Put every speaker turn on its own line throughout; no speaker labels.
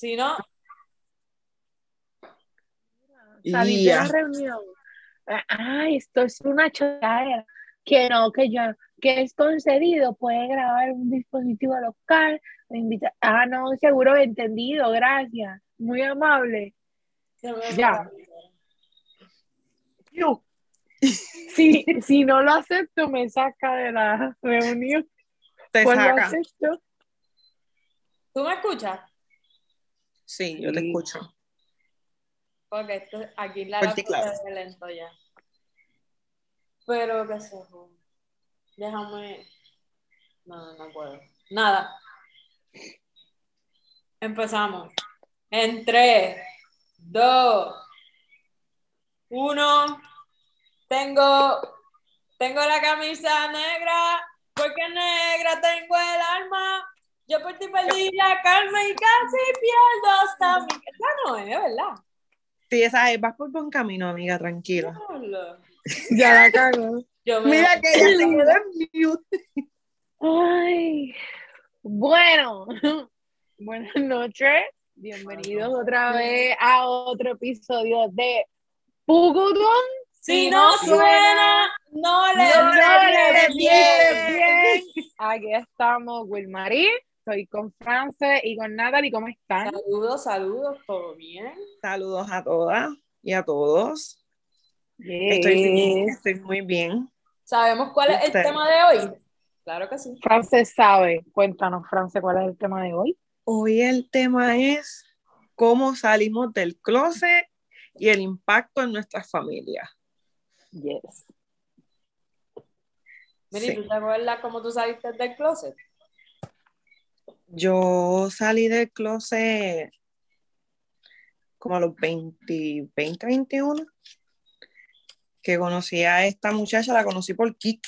Si no,
Salí de la reunión. Ah, Ay, esto es una chorrera. Que no, que yo, que es concedido, puede grabar un dispositivo local. me invita- Ah, no, seguro entendido, gracias. Muy amable. Ya. Yo. Si, si no lo acepto, me saca de la reunión.
Te
Pues lo
saca.
acepto.
¿Tú me escuchas?
Sí, yo te escucho.
Porque esto, aquí la se ve lento ya. Pero qué sé yo. Déjame. No, no puedo. Nada. Empezamos. En 3, 2, 1. Tengo, tengo la camisa negra. Porque negra tengo el alma. Yo por ti perdí la calma y casi pierdo hasta mi. Esa no es, ¿verdad?
Sí, esa es, vas por buen camino, amiga, tranquila.
Ya la cago.
Yo me
Mira que ella se quedó en mute.
Ay, bueno, buenas noches. Bienvenidos otra vez a otro episodio de Pugudón.
Si no suena, no le
no le
bien.
bien. Aquí estamos, Wilmarí. Estoy con France y con Natalie. ¿Cómo están?
Saludos, saludos, ¿todo bien?
Saludos a todas y a todos. Estoy bien, estoy muy bien.
¿Sabemos cuál es el tema de hoy? Claro que sí.
France sabe. Cuéntanos, France, ¿cuál es el tema de hoy?
Hoy el tema es cómo salimos del closet y el impacto en nuestras familias.
Yes.
Miri,
Sí.
¿tú te acuerdas cómo tú saliste del closet?
Yo salí del closet como a los 20, 20, 21, que conocí a esta muchacha, la conocí por Kik.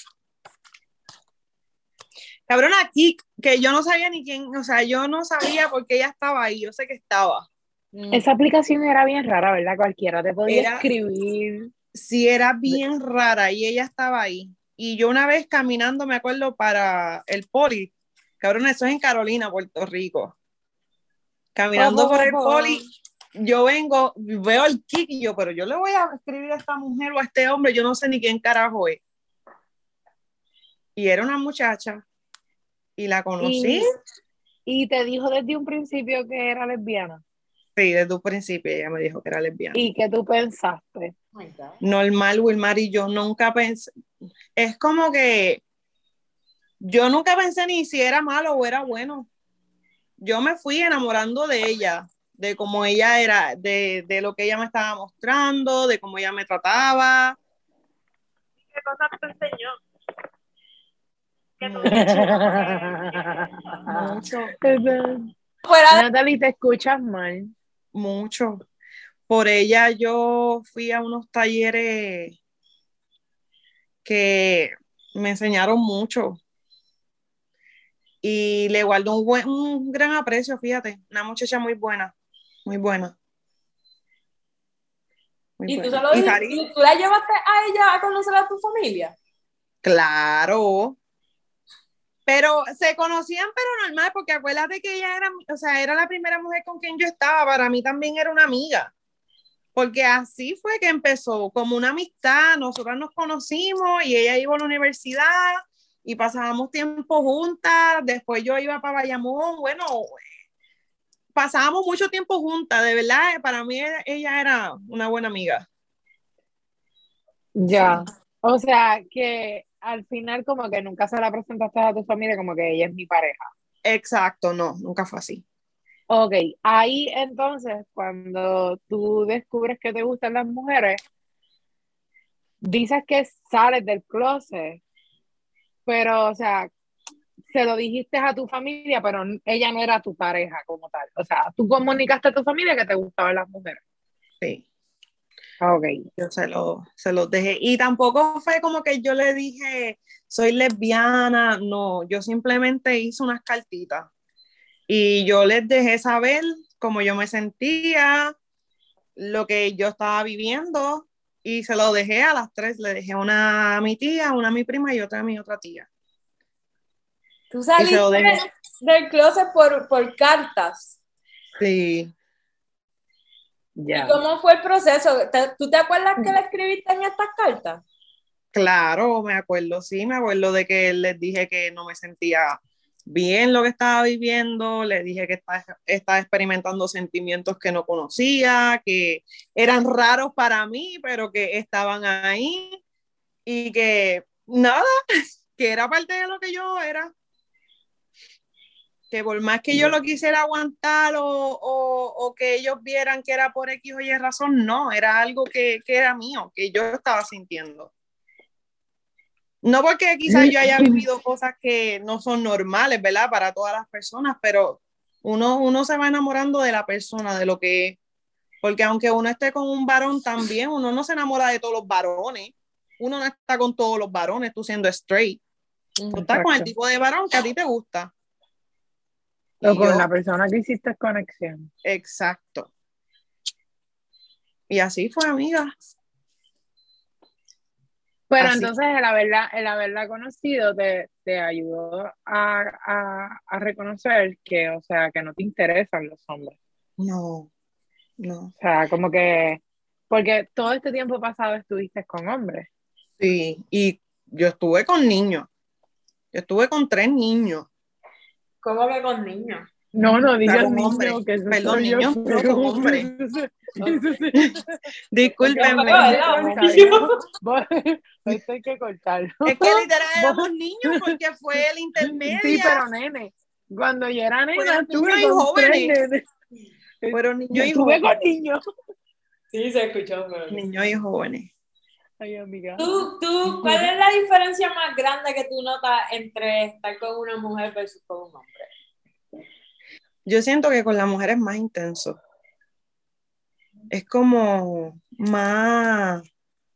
Cabrona, Kik, que yo no sabía ni quién, o sea, yo no sabía por qué ella estaba ahí, yo sé que estaba.
Mm.
Esa aplicación era bien rara, ¿verdad? Cualquiera te podía
Era-
escribir.
Sí, era bien rara y ella estaba ahí. Y yo una vez caminando, me acuerdo, para el poli, cabrón, eso es en Carolina, Puerto Rico. Caminando por el poli, yo vengo, veo el kick y yo, pero yo le voy a escribir a esta mujer o a este hombre, yo no sé ni quién carajo es. Y era una muchacha y la conocí,
Y, y te dijo desde un principio que era lesbiana.
sí, desde un principio ella me dijo que era lesbiana.
¿Y qué tú pensaste?
Oh
normal, Wilmar, y yo nunca pensé, es como que yo nunca pensé ni si era malo o era bueno. Yo me fui enamorando de ella, de cómo ella era, de, de lo que ella me estaba mostrando, de cómo ella me trataba.
¿Qué cosas te enseñó?
Mucho,
Natalie, te escuchas mal.
mucho. Por ella yo fui a unos talleres que me enseñaron mucho. Y le guardo un, buen, un gran aprecio, fíjate. Una muchacha muy buena, muy buena. Muy
Y tú,
buena.
se lo
Y
dijiste,
salí-
¿y tú la llevaste a ella a conocer a tu familia.
Claro. Pero se conocían, pero normal, porque acuérdate que ella era, o sea, era la primera mujer con quien yo estaba. Para mí también era una amiga. Porque así fue que empezó, como una amistad. Nosotras nos conocimos y ella iba a la universidad y pasábamos tiempo juntas. Después yo iba para Bayamón. Bueno, pasábamos mucho tiempo juntas. De verdad, para mí ella- era una buena amiga.
Ya. O sea, que al final como que nunca se la presentaste a tu familia como que ella es mi pareja.
Exacto, no, nunca fue así.
Ok, ahí entonces cuando tú descubres que te gustan las mujeres, dices que sales del closet, pero o sea, se lo dijiste a tu familia, pero ella no era tu pareja como tal. O sea, tú comunicaste a tu familia que te gustaban las mujeres.
Sí.
Ok.
yo se lo, se los dejé. Y tampoco fue como que yo le dije, soy lesbiana, no, yo simplemente hice unas cartitas y yo les dejé saber cómo yo me sentía, lo que yo estaba viviendo y se lo dejé a las tres, le dejé una a mi tía, una a mi prima y otra a mi otra tía.
Tú saliste del closet por, por cartas.
Sí.
Ya.
¿Y cómo fue el proceso? ¿Te- ¿Tú te acuerdas que le escribiste en estas cartas?
Claro, me acuerdo, sí, me acuerdo de que les dije que no me sentía bien lo que estaba viviendo, le dije que estaba, estaba experimentando sentimientos que no conocía, que eran raros para mí, pero que estaban ahí y que nada, que era parte de lo que yo era. Que por más que yo lo quisiera aguantar o, o- o que ellos vieran que era por X o Y razón, no, era algo que, que era mío, que yo estaba sintiendo. No porque quizás yo haya vivido cosas que no son normales, ¿verdad? Para todas las personas, pero uno, uno se va enamorando de la persona, de lo que es. Porque aunque uno esté con un varón también, uno no se enamora de todos los varones. Uno no está con todos los varones, tú siendo straight. Tú estás con el tipo de varón que a ti te gusta.
O con
yo-
la persona que hiciste conexión.
Exacto. Y así fue, amiga.
Pero
Así.
entonces el haberla, el haberla conocido te, te ayudó a, a, a reconocer que, o sea, que no te interesan los hombres.
No, no.
O sea, como que, porque todo este tiempo pasado estuviste con hombres.
Sí, y yo estuve con niños. Yo estuve con tres niños.
¿Cómo que con niños?
No, no digas niño,
hombres.
que eso
Perdón,
soy yo,
no,
sí.
Discúlpenme.
Esto hay que cortarlo.
Es que literal éramos niños porque fue el intermedio.
Sí, pero nene, cuando yo era nena,
niños y jóvenes. Fueron niños y jóvenes.
con niños.
Sí, se escuchó. Pero...
Niños y jóvenes.
Ay, amiga.
¿Tú, tú, ¿Cuál es la diferencia más grande que tú notas entre estar con una mujer versus con un hombre?
Yo siento que con la mujer es más intenso. Es como más,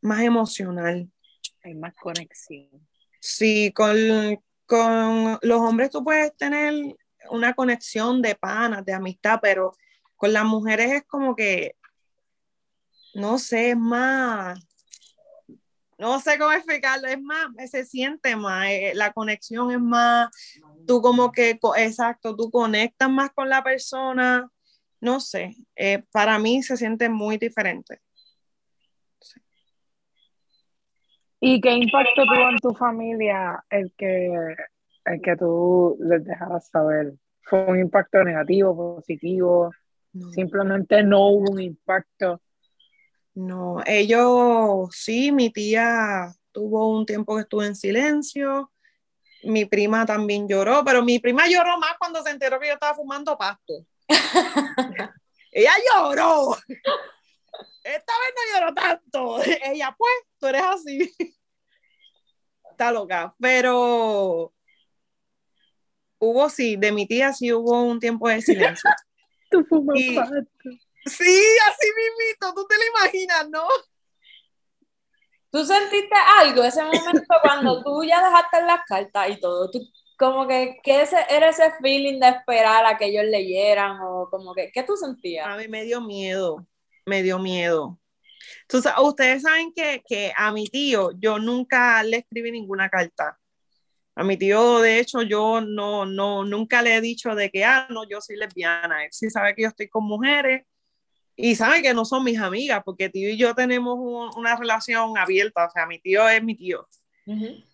más emocional.
Hay más conexión.
Sí, con, con los hombres tú puedes tener una conexión de panas, de amistad, pero con las mujeres es como que, no sé, es más, no sé cómo explicarlo, es más, se siente más, eh, la conexión es más, tú como que, exacto, tú conectas más con la persona, no sé, eh, para mí se siente muy diferente.
¿Y qué impacto tuvo en tu familia el que, el que tú les dejaras saber? ¿Fue un impacto negativo, positivo?
No.
Simplemente no hubo un impacto.
No, ellos, sí, mi tía tuvo un tiempo que estuvo en silencio, mi prima también lloró, pero mi prima lloró más cuando se enteró que yo estaba fumando pasto. Ella lloró. Esta vez no lloró tanto. Ella, pues, tú eres así. Está loca, pero hubo, sí, de mi tía sí hubo un tiempo de silencio.
Tú fumas
Y-
pasto.
Sí, así mismito, tú te lo imaginas, ¿no?
¿Tú sentiste algo ese momento cuando tú ya dejaste las cartas y todo? ¿Tú, como que, ¿qué ese, era ese feeling de esperar a que ellos leyeran? O como que, ¿qué tú sentías?
A mí me dio miedo, me dio miedo. Entonces, ustedes saben que, que a mi tío yo nunca le escribí ninguna carta. A mi tío, de hecho, yo no, no, nunca le he dicho de que, ah, no, yo soy lesbiana. Él sí sabe que yo estoy con mujeres y sabe que no son mis amigas, porque tío y yo tenemos un- una relación abierta. O sea, mi tío es mi tío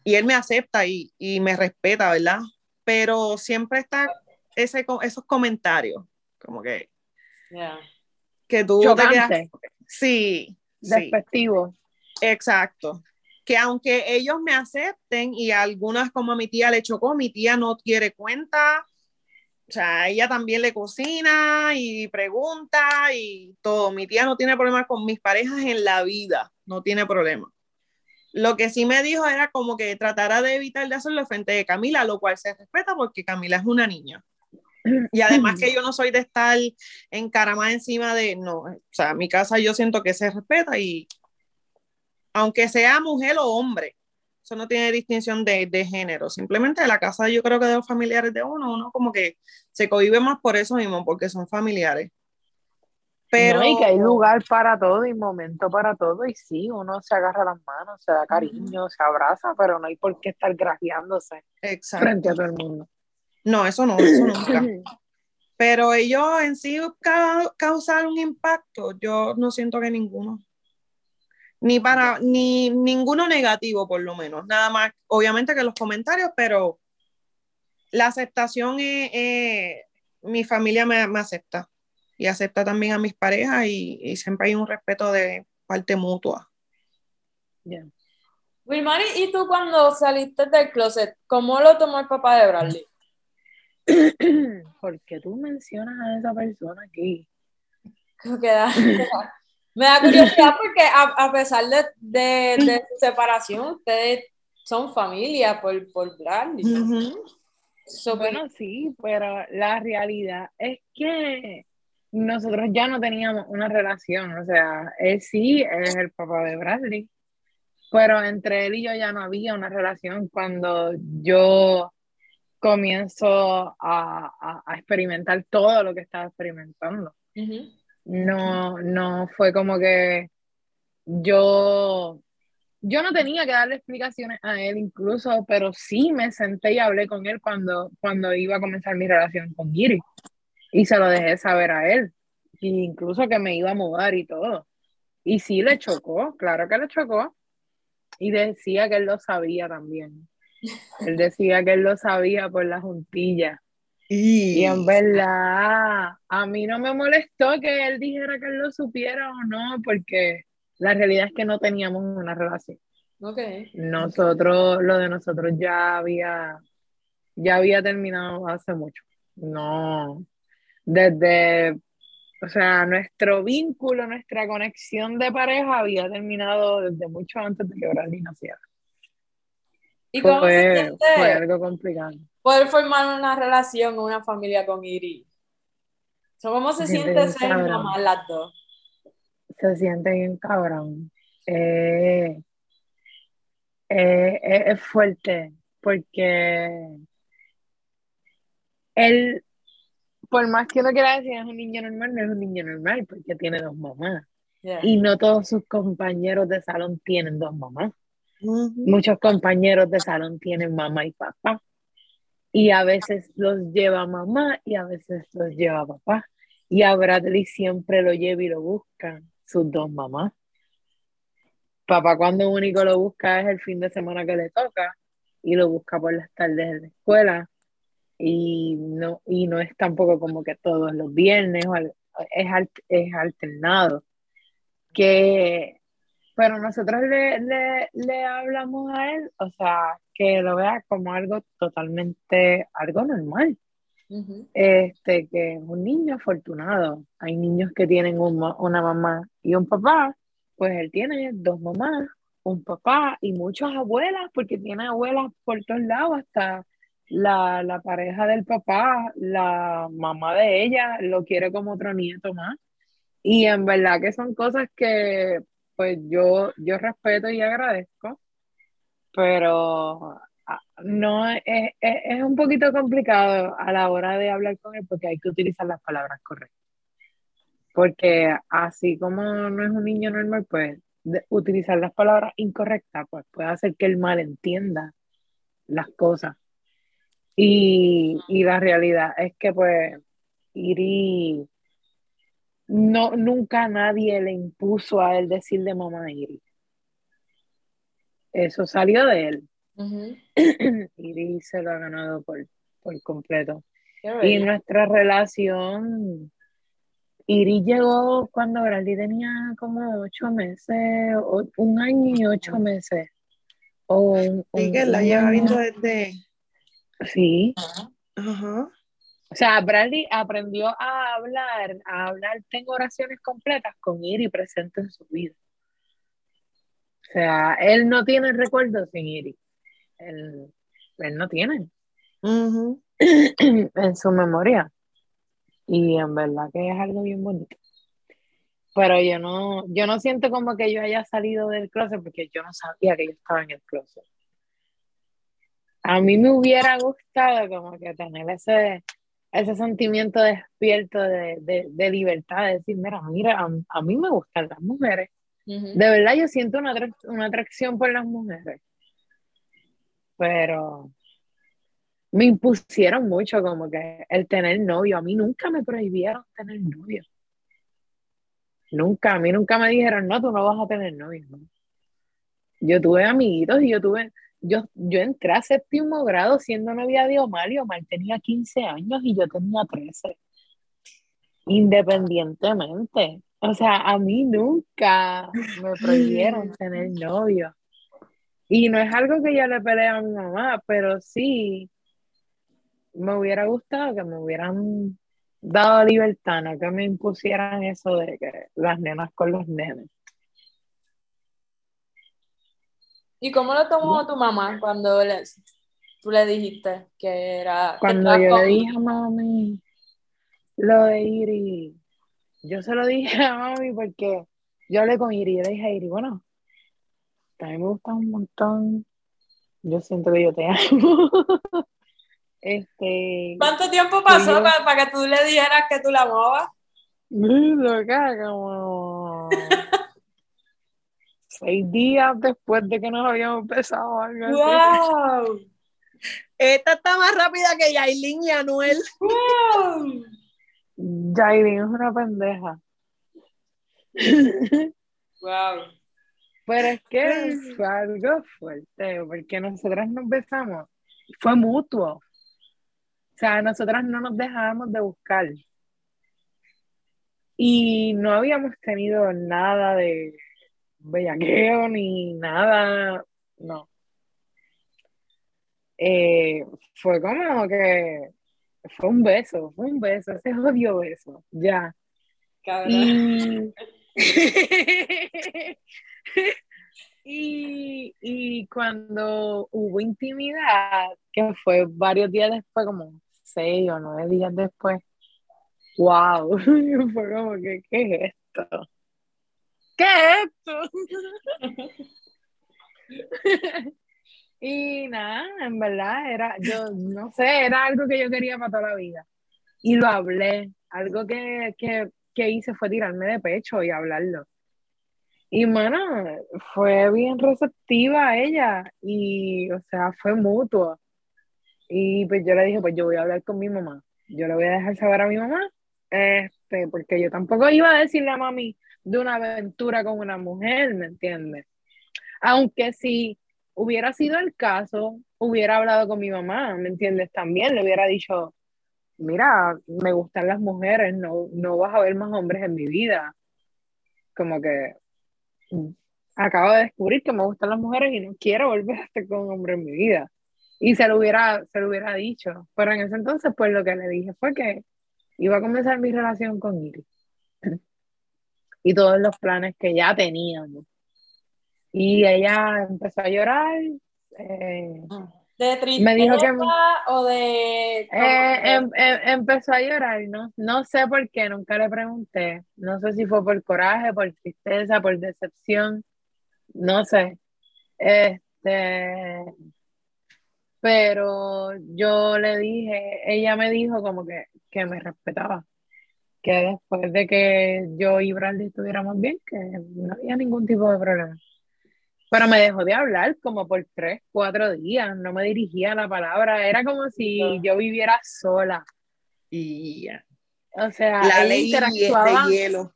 y él me acepta y, y me respeta, ¿verdad? Pero siempre está ese, esos comentarios, como que,
Ya.
que tú te quedas sí,
despectivo.
exacto. Que aunque ellos me acepten y algunas como a mi tía le chocó, mi tía no quiere cuenta, o sea, ella también le cocina y pregunta y todo. Mi tía no tiene problemas con mis parejas en la vida, no tiene problema. Lo que sí me dijo era como que tratara de evitar de hacerlo frente de Camila, lo cual se respeta porque Camila es una niña. Y además que yo no soy de estar encaramada encima de, no, o sea, mi casa yo siento que se respeta y aunque sea mujer o hombre, eso no tiene distinción de, de género, simplemente la casa yo creo que de los familiares de uno, uno como que se cohibe más por eso mismo, porque son familiares. Pero
No, y que hay lugar para todo y momento para todo. Y sí, uno se agarra las manos, se da cariño, se abraza, pero no hay por qué estar grajeándose frente a todo el mundo.
No, eso no, eso nunca. Pero ellos en sí ca- causar un impacto, yo no siento que ninguno. Ni para, ni ninguno negativo, por lo menos. Nada más, obviamente que los comentarios, pero la aceptación es, es- mi familia me, me acepta. Y acepta también a mis parejas y, y siempre hay un respeto de parte mutua.
Ya.
Wilmary, ¿y tú cuando saliste del closet, cómo lo tomó el papá de Bradley?
¿Por qué tú mencionas a esa persona aquí?
Creo que da- Me da curiosidad porque a, a pesar de, de, de su separación, ustedes son familia por, por Bradley.
Ujú.
So,
Bueno, sí, pero la realidad es que nosotros ya no teníamos una relación, o sea, él sí es el papá de Bradley, pero entre él y yo ya no había una relación cuando yo comienzo a, a- a experimentar todo lo que estaba experimentando.
ujú.
No, no fue como que yo, yo no tenía que darle explicaciones a él incluso, pero sí me senté y hablé con él cuando, cuando iba a comenzar mi relación con Giri. Y se lo dejé saber a él. E incluso que me iba a mudar y todo. Y sí le chocó, claro que le chocó. Y decía que él lo sabía también. Él decía que él lo sabía por la juntilla. Y en verdad, a mí no me molestó que él dijera que él lo supiera o no, porque la realidad es que no teníamos una relación.
Ok.
Nosotros, lo de nosotros ya había, ya había terminado hace mucho. No, desde, o sea, nuestro vínculo, nuestra conexión de pareja había terminado desde mucho antes de que Bradley naciera.
¿Y cómo se
Fue,
siente
fue algo complicado.
Poder formar una relación, una familia con Iri? So, ¿Cómo se
Se siente
ser
cabrón.
mamá las dos?
se siente bien cabrón. Eh, eh, eh, es fuerte porque él, por más que uno quiera decir es un niño normal, no es un niño normal porque tiene dos mamás.
Yeah.
Y no todos sus compañeros de salón tienen dos mamás. Muchos compañeros de salón tienen mamá y papá. Y a veces los lleva mamá y a veces los lleva papá. Y a Bradley siempre lo lleva y lo buscan sus dos mamás. Papá cuando único lo busca es el fin de semana que le toca y lo busca por las tardes en la escuela. Y no, y no es tampoco como que todos los viernes, es, es alternado. Que pero nosotros le, le, le hablamos a él, o sea, que lo vea como algo totalmente, algo normal.
Ujú.
Este, que es un niño afortunado. Hay niños que tienen un una mamá y un papá, pues él tiene dos mamás, un papá y muchas abuelas, porque tiene abuelas por todos lados, hasta la, la pareja del papá, la mamá de ella, lo quiere como otro nieto más. Y en verdad que son cosas que pues yo, yo respeto y agradezco, pero ah, no es, es, es un poquito complicado a la hora de hablar con él porque hay que utilizar las palabras correctas. Porque así como no es un niño normal, pues utilizar las palabras incorrectas pues puede hacer que él malentienda las cosas. Y, y la realidad es que pues Iri no, nunca nadie le impuso a él decirle mamá Iri. Eso salió de él.
Ujú.
Iri se lo ha ganado por, por completo. Y nuestra relación, Iri llegó cuando Bradley tenía como ocho meses, o un año y ocho meses. O un,
Sí,
un-
que la lleva viendo desde.
Sí.
Ajá.
O sea, Bradley aprendió a hablar, a hablar, tengo oraciones completas con Iri presente en su vida. O sea, él no tiene recuerdos sin Iri. Él, él no tiene en su memoria. Y en verdad que es algo bien bonito. Pero yo no, yo no siento como que yo haya salido del closet porque yo no sabía que yo estaba en el closet. A mí me hubiera gustado como que tener ese, ese sentimiento despierto de, de, de libertad, de decir, mira, mira, a, a mí me gustan las mujeres. De verdad yo siento una, una atracción por las mujeres. Pero me impusieron mucho como que el tener novio. A mí nunca me prohibieron tener novio. Nunca, a mí nunca me dijeron, no, tú no vas a tener novio. Yo tuve amiguitos y yo tuve, yo, yo entré a séptimo grado siendo novia de Omar y Omar tenía 15 años y yo tenía 13. Independientemente. O sea, a mí nunca me prohibieron tener novio. Y no es algo que yo le peleé a mi mamá, pero sí me hubiera gustado que me hubieran dado libertad, no que me impusieran eso de que las nenas con los nenes.
¿Y cómo lo tomó tu mamá cuando le, tú le dijiste que era...
Cuando yo le dije a mami lo de Iri, yo se lo dije a mami porque yo hablé con Iri y le dije a Iri, bueno, también me gusta un montón, yo siento que yo te amo. Este,
¿Cuánto tiempo pasó para, que tú le dijeras que tú la amabas?
Acá, como seis días después de que nos habíamos empezado algo
¡Wow! Esta está más rápida que Yailin y Anuel.
¡Wow!
Yailin es una pendeja.
¡Wow!
Pero es que fue algo fuerte, porque nosotras nos besamos. Fue mutuo. O sea, nosotras no nos dejábamos de buscar. Y no habíamos tenido nada de bellaqueo ni nada, no. Eh, fue como que fue un beso, fue un beso, ese odio beso, ya.
Cabrón.
Y, y cuando hubo intimidad, que fue varios días después, como seis o nueve días después, wow, fue como que, ¿qué es esto? ¿Qué es esto? y nada, en verdad, era, yo no sé, era algo que yo quería para toda la vida. Y lo hablé, algo que, que, que hice fue tirarme de pecho y hablarlo. Y bueno, fue bien receptiva ella y, o sea, fue mutuo. Y pues yo le dije, pues yo voy a hablar con mi mamá. Yo le voy a dejar saber a mi mamá, este, porque yo tampoco iba a decirle a mami de una aventura con una mujer, ¿me entiendes? Aunque si hubiera sido el caso, hubiera hablado con mi mamá, ¿me entiendes? También le hubiera dicho, mira, me gustan las mujeres, no, no vas a ver más hombres en mi vida. Como que acabo de descubrir que me gustan las mujeres y no quiero volver a estar con un hombre en mi vida. Y se lo hubiera, se lo hubiera dicho. Pero en ese entonces, pues lo que le dije fue que iba a comenzar mi relación con Iris. Y todos los planes que ya teníamos. Y ella empezó a llorar. Eh,
¿De tristeza me dijo que, o de...?
Eh, em, em, empezó a llorar, ¿no? No sé por qué, nunca le pregunté. No sé si fue por coraje, por tristeza, por decepción. No sé. Este... Pero yo le dije, ella me dijo como que, que me respetaba. Que después de que yo y Bradley estuviéramos bien, que no había ningún tipo de problema. Pero me dejó de hablar como por tres, cuatro días, no me dirigía la palabra, era como si yo viviera sola.
Y
O sea,
la ley interactuaba, de hielo.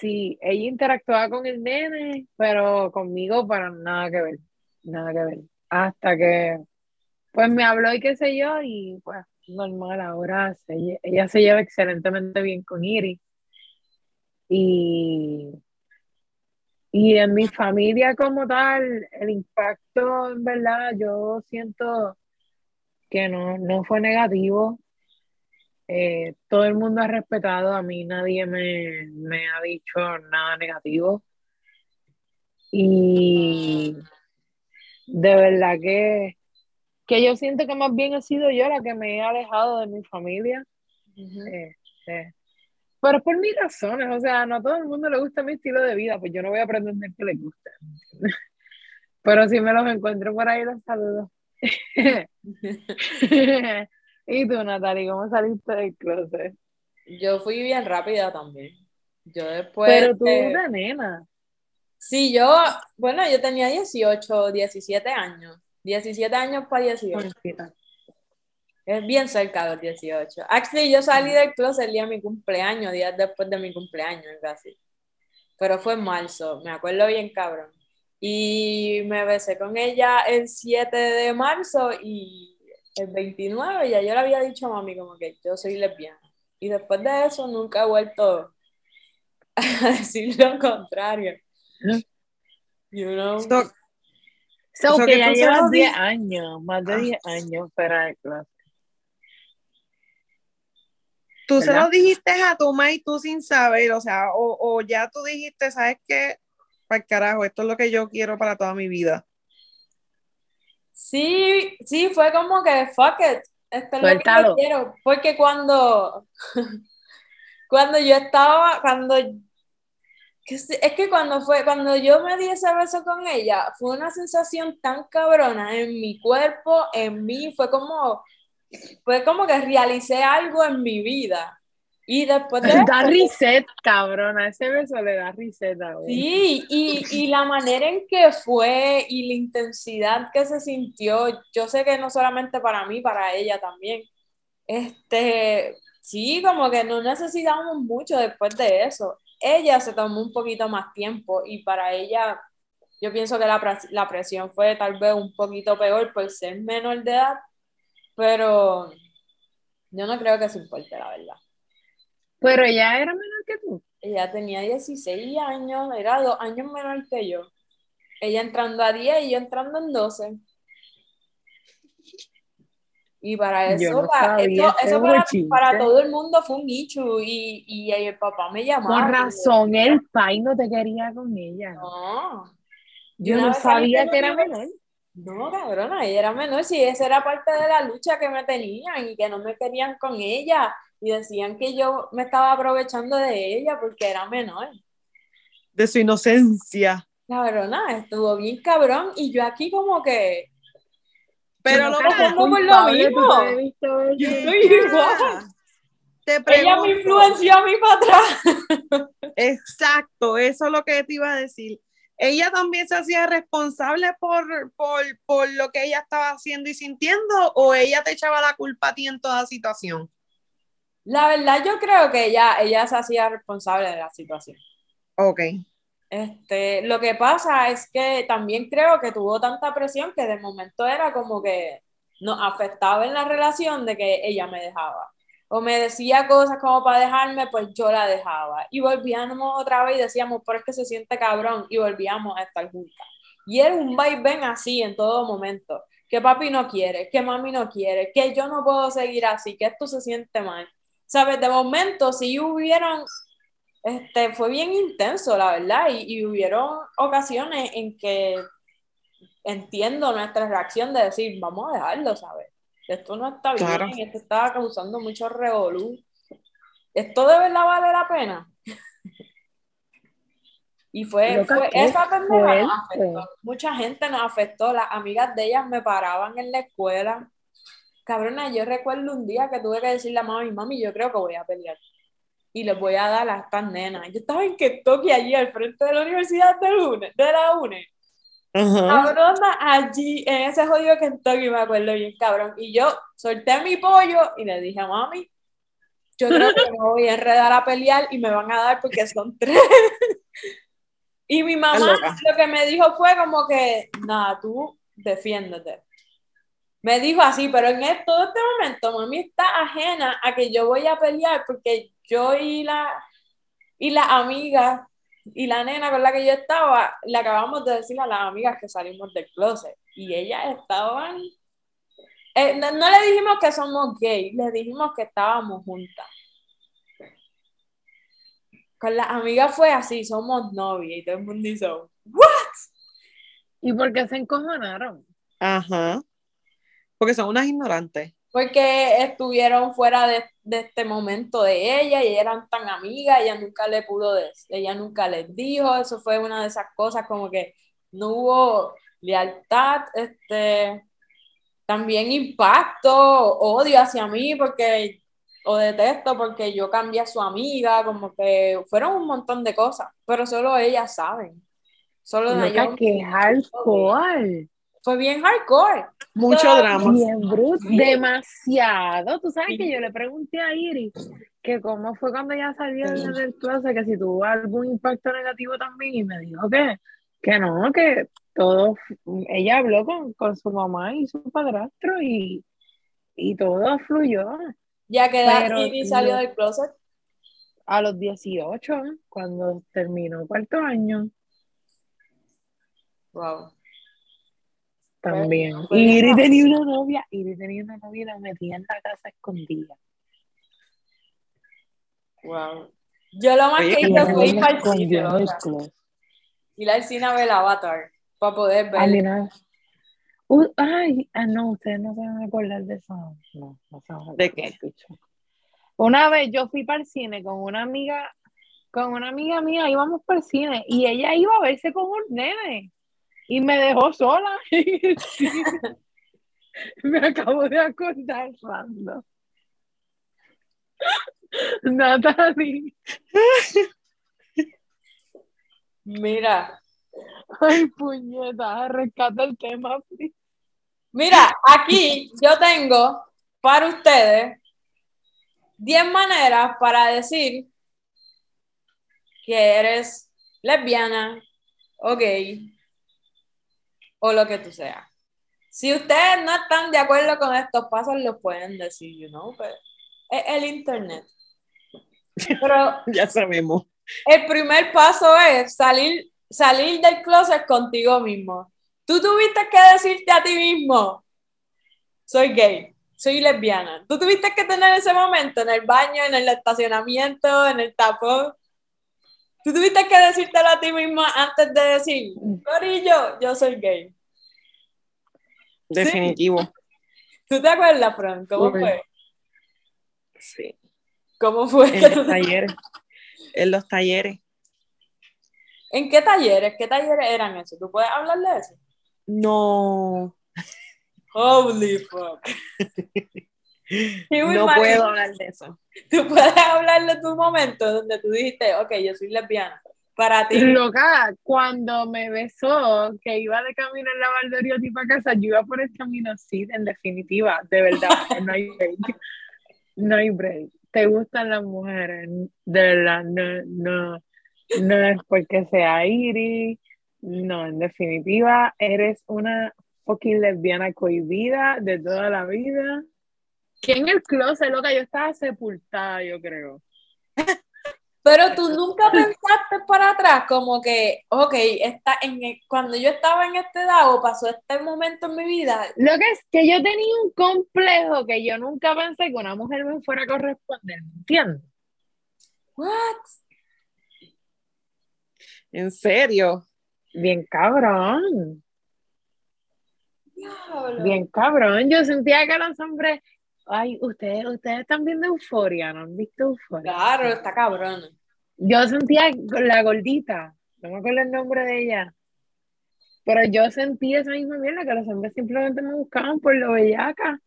Sí, ella interactuaba con el nene, pero conmigo para nada que ver, nada que ver. Hasta que, pues me habló y qué sé yo, y pues normal, ahora ella se lleva excelentemente bien con Iris. Y y en mi familia como tal, el impacto, en verdad, yo siento que no, fue negativo. Eh, todo el mundo ha respetado, a mí nadie me, me ha dicho nada negativo. Y de verdad que, que yo siento que más bien he sido yo la que me he alejado de mi familia. Pero es por mis razones, o sea, no a todo el mundo le gusta mi estilo de vida, pues yo no voy a pretender que le guste. Pero si me los encuentro por ahí, los saludo. ¿Y tú, Natalie, cómo saliste del closet?
Yo fui bien rápida también. Yo después.
Pero tú, de nena.
Sí, yo, bueno, yo tenía 18, 17 años. 17 años para 18. Es bien cerca de los 18. Actually, yo salí del closet el día de mi cumpleaños, días después de mi cumpleaños, casi. Pero fue en marzo, me acuerdo bien, cabrón. Y me besé con ella el 7 de marzo y el 29 ya yo le había dicho a mami como que yo soy lesbiana. Y después de eso nunca he vuelto a decir lo contrario. You know?
So,
So
que
que
ya
tú se
llevas
lo di-
10 años, más de
Ah.
10 años fuera de clase.
Tú se
¿Verdad?
lo dijiste a tu mamá y tú sin saber, o sea, o, o ya tú dijiste, ¿sabes qué? Para el carajo, esto es lo que yo quiero para toda mi vida.
Sí, sí, fue como que fuck it. Esto es lo que yo
Suéltalo.
quiero. Porque cuando, cuando yo estaba, cuando es que cuando fue, cuando yo me di ese beso con ella, fue una sensación tan cabrona en mi cuerpo, en mí, fue como, fue como que realicé algo en mi vida. Y después de
Da
eso,
reset, cabrona. Ese beso le da reset a.
Sí, y, y la manera en que fue y la intensidad que se sintió, yo sé que no solamente para mí, para ella también. Este, sí, como que no necesitábamos mucho después de eso. Ella se tomó un poquito más tiempo y para ella, yo pienso que la, la presión fue tal vez un poquito peor por ser menor de edad, pero yo no creo que se importe, la verdad.
Pero ella era menor que tú.
Ella tenía 16 años, era dos años menor que yo. Ella entrando a 10 y yo entrando en 12. Y para eso,
no
para,
sabía
esto-
ese
eso para, todo el mundo fue un nicho y, y el papá me llamaba.
Con razón, el pai no te quería con ella.
No,
Yo no sabía que era menor.
no, cabrona, ella era menor, sí, esa era parte de la lucha que me tenían y que no me querían con ella y decían que yo me estaba aprovechando de ella porque era menor.
De su inocencia.
Cabrona, estuvo bien cabrón y yo aquí como que
Pero lo
no mismo. Yo estoy igual.
Te
Ella me influenció a mí para atrás.
Exacto, eso es lo que te iba a decir. Ella también se hacía responsable por, por, por lo que ella estaba haciendo y sintiendo, o ella te echaba la culpa a ti en toda situación.
La verdad, yo creo que ella, ella se hacía responsable de la situación.
Ok.
Este, lo que pasa es que también creo que tuvo tanta presión que de momento era como que nos afectaba en la relación de que ella me dejaba. O me decía cosas como para dejarme, pues yo la dejaba. Y volvíamos otra vez y decíamos, pero es que se siente cabrón. Y volvíamos a estar juntas. Y era un vaivén así en todo momento. Que papi no quiere, que mami no quiere, que yo no puedo seguir así, que esto se siente mal. ¿Sabes? De momento, si hubieron este, fue bien intenso, la verdad, y, y hubieron ocasiones en que entiendo nuestra reacción de decir, vamos a dejarlo, ¿sabes? Esto no está bien,
Claro.
esto está causando mucho revolú. ¿Esto de verdad vale la pena? Y fue, esa pendeja afectó. Mucha gente nos afectó. Las amigas de ellas me paraban en la escuela. Cabrona, yo recuerdo un día que tuve que decirle a mami, mami, yo creo que voy a pelear. Y les voy a dar a estas nenas. Yo estaba en Kentucky allí al frente de la Universidad de, UNE, de la UNE.
Ajá.
Allí en ese jodido Kentucky, me acuerdo bien, cabrón. Y yo solté mi pollo y le dije a mami, yo creo que me voy a enredar a pelear y me van a dar porque son tres. y mi mamá lo que me dijo fue como que, nada, tú defiéndete. Me dijo así, pero en e- todo este momento mami está ajena a que yo voy a pelear porque yo y la, y la amiga y la nena con la que yo estaba, le acabamos de decir a las amigas que salimos del closet y ellas estaban... eh, no, no le dijimos que somos gay, le dijimos que estábamos juntas. Con las amigas fue así, somos novias y todo el mundo hizo,
¿Y por qué se encojonaron?
Ajá. Porque son unas ignorantes.
porque estuvieron fuera de, de este momento de ella y eran tan amigas, ella nunca le pudo decir, ella nunca les dijo, eso fue una de esas cosas como que no hubo lealtad, este, también impacto, odio hacia mí porque, o detesto porque yo cambié a su amiga, como que fueron un montón de cosas, pero solo ellas saben. Solo Naomi
que
y-
hardcore.
Fue bien hardcore.
Mucho
No,
drama.
Bien bruto, demasiado. Tú sabes que yo le pregunté a Iris que cómo fue cuando ella salió
Sí.
del closet, que si tuvo algún impacto negativo también, y me dijo que, que no, que todo, ella habló con, con su mamá y su padrastro y, y todo fluyó
Ya que edad
Pero
Iri salió del closet.
a los 18, cuando terminó cuarto año
Wow.
También.
Pues,
Y Iris
ajá.
tenía una novia, Iris tenía una novia y la metía en la casa escondida.
Wow. Yo lo más
Oye,
que
Y
hice fue ir
la
para el cine. Ir al cine a ver el Avatar para poder ver.
Uh, ay, ah, no, ustedes no se van a acordar de eso. No, no se van a acordar,
¿De qué?
Una vez yo fui para el cine con una amiga, con una amiga mía, íbamos para el cine y ella iba a verse con un nene y me dejó sola. me acabo de acordar, Rando. Natalie,
Mira,
ay puñeta, rescata el tema. please.
mira, aquí yo tengo para ustedes 10 maneras para decir que eres lesbiana o gay o lo que tú seas. Si ustedes no están de acuerdo con estos pasos, lo pueden decir, you know, pero es el internet. Pero
Ya sabemos.
el primer paso es salir, salir del closet contigo mismo. Tú tuviste que decirte a ti mismo, soy gay, soy lesbiana. Tú tuviste que tener ese momento en el baño, en el estacionamiento, en el tapón. Tú tuviste que decírtelo a ti mismo antes de decir, Corillo, yo soy gay.
Definitivo.
¿Tú te acuerdas, Fran? ¿Cómo
Uy.
fue?
Sí.
¿Cómo fue?
En los talleres. En los talleres.
¿En qué talleres? ¿Qué talleres eran esos? ¿Tú puedes hablar de eso?
No.
Holy fuck.
No puedo hablar de eso.
Tú puedes hablar de tu momento donde tú dijiste, ok, yo soy lesbiana. Para ti,
Loca, cuando me besó, que iba de camino en la Valdoriotti para casa, yo iba por el camino, sí, en definitiva, de verdad, no hay break. No hay break. ¿Te gustan las mujeres? De verdad, no, no, no es porque sea Iris, no, en definitiva, eres una fucking lesbiana cohibida de toda la vida. Que en el closet, loca, yo estaba sepultada, yo creo.
pero tú nunca pensaste para atrás como que, ok, está en el- cuando yo estaba en este edad o pasó este momento en mi vida,
Lo que es que yo tenía un complejo que yo nunca pensé que una mujer me fuera a corresponder, ¿me entiendes?
what?
En serio.
Bien cabrón,
Diablo.
bien cabrón. Yo sentía que los hombres, ay, ustedes, ustedes están viendo euforia, ¿no han visto euforia?
Claro, está cabrón.
Yo sentía la gordita, no me acuerdo el nombre de ella, pero yo sentí esa misma mierda que los hombres simplemente me buscaban por lo bellaca.